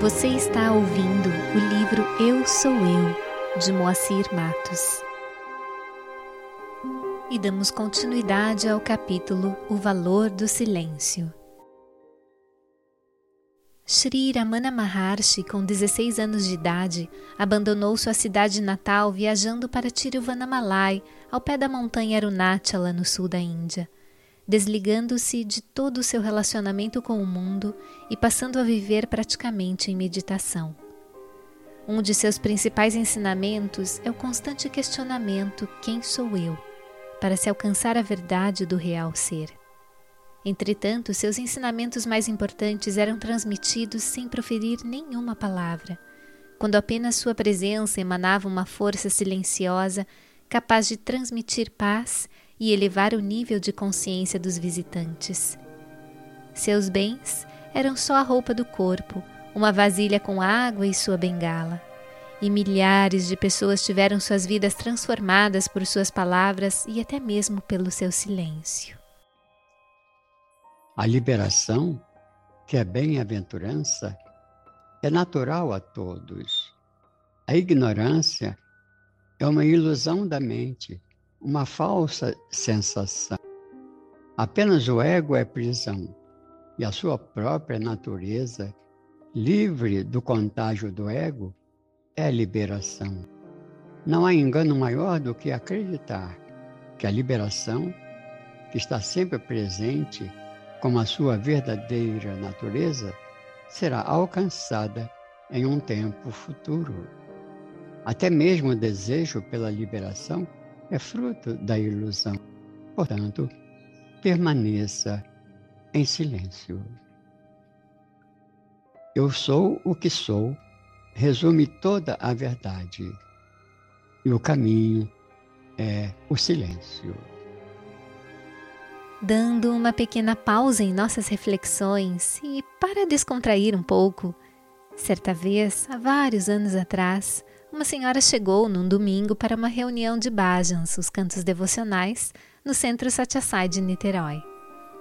Você está ouvindo o livro Eu Sou Eu, de Moacir Matos. E damos continuidade ao capítulo O Valor do Silêncio. Sri Ramana Maharshi, com 16 anos de idade, abandonou sua cidade natal viajando para Tiruvannamalai, ao pé da montanha Arunachala, no sul da Índia desligando-se de todo o seu relacionamento com o mundo e passando a viver praticamente em meditação. Um de seus principais ensinamentos é o constante questionamento: quem sou eu? para se alcançar a verdade do real ser. Entretanto, seus ensinamentos mais importantes eram transmitidos sem proferir nenhuma palavra, quando apenas sua presença emanava uma força silenciosa capaz de transmitir paz e elevar o nível de consciência dos visitantes. Seus bens eram só a roupa do corpo, uma vasilha com água e sua bengala. E milhares de pessoas tiveram suas vidas transformadas por suas palavras e até mesmo pelo seu silêncio. A liberação, que é bem-aventurança, é natural a todos. A ignorância é uma ilusão da mente uma falsa sensação. Apenas o ego é prisão e a sua própria natureza, livre do contágio do ego, é liberação. Não há engano maior do que acreditar que a liberação, que está sempre presente como a sua verdadeira natureza, será alcançada em um tempo futuro. Até mesmo o desejo pela liberação é fruto da ilusão. Portanto, permaneça em silêncio. Eu sou o que sou, resume toda a verdade. E o caminho é o silêncio. Dando uma pequena pausa em nossas reflexões e para descontrair um pouco, certa vez, há vários anos atrás, uma senhora chegou num domingo para uma reunião de bhajans, os cantos devocionais, no centro Satyasai de Niterói.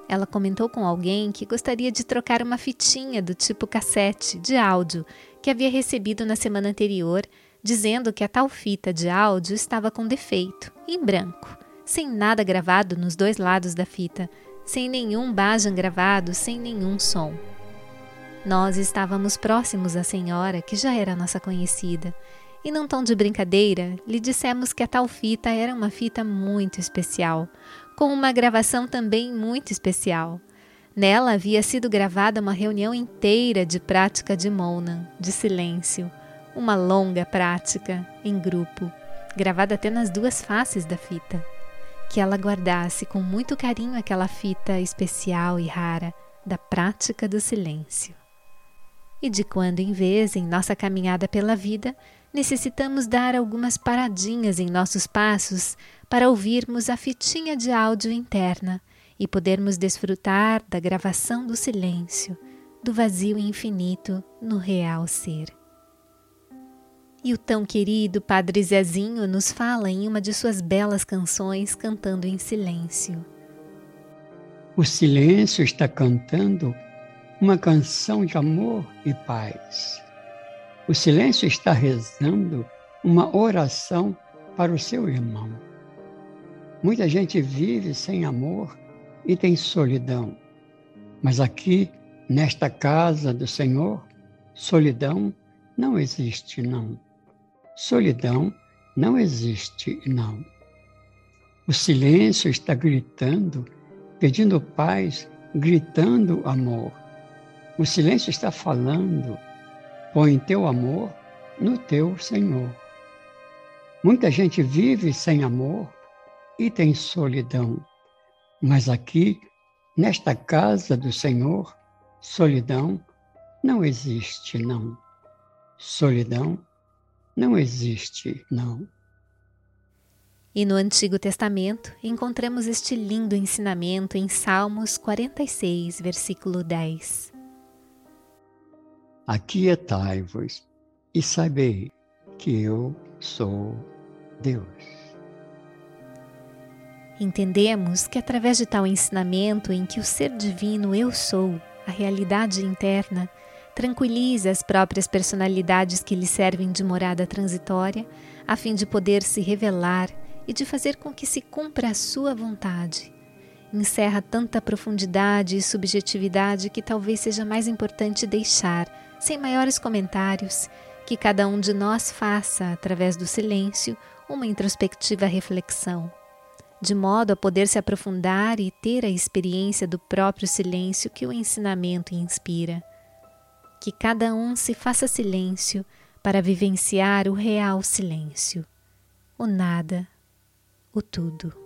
Ela comentou com alguém que gostaria de trocar uma fitinha do tipo cassete de áudio que havia recebido na semana anterior, dizendo que a tal fita de áudio estava com defeito, em branco, sem nada gravado nos dois lados da fita, sem nenhum bhajan gravado, sem nenhum som. Nós estávamos próximos à senhora, que já era nossa conhecida, e num tom de brincadeira, lhe dissemos que a tal fita era uma fita muito especial, com uma gravação também muito especial. Nela havia sido gravada uma reunião inteira de prática de Mona, de silêncio, uma longa prática em grupo, gravada até nas duas faces da fita. Que ela guardasse com muito carinho aquela fita especial e rara da prática do silêncio. E de quando em vez, em nossa caminhada pela vida, necessitamos dar algumas paradinhas em nossos passos para ouvirmos a fitinha de áudio interna e podermos desfrutar da gravação do silêncio, do vazio infinito no real ser. E o tão querido Padre Zezinho nos fala em uma de suas belas canções cantando em silêncio. O silêncio está cantando uma canção de amor e paz. O silêncio está rezando uma oração para o seu irmão. Muita gente vive sem amor e tem solidão. Mas aqui, nesta casa do Senhor, solidão não existe, não. Solidão não existe, não. O silêncio está gritando, pedindo paz, gritando amor. O silêncio está falando, Põe teu amor no teu Senhor. Muita gente vive sem amor e tem solidão, mas aqui, nesta casa do Senhor, solidão não existe, não. Solidão não existe, não. E no Antigo Testamento encontramos este lindo ensinamento em Salmos 46, versículo 10. Aquietai-vos e sabei que eu sou Deus. Entendemos que através de tal ensinamento em que o ser divino eu sou, a realidade interna, tranquilize as próprias personalidades que lhe servem de morada transitória, a fim de poder se revelar e de fazer com que se cumpra a sua vontade. Encerra tanta profundidade e subjetividade que talvez seja mais importante deixar, sem maiores comentários, que cada um de nós faça, através do silêncio, uma introspectiva reflexão, de modo a poder se aprofundar e ter a experiência do próprio silêncio que o ensinamento inspira. Que cada um se faça silêncio para vivenciar o real silêncio, o nada, o tudo.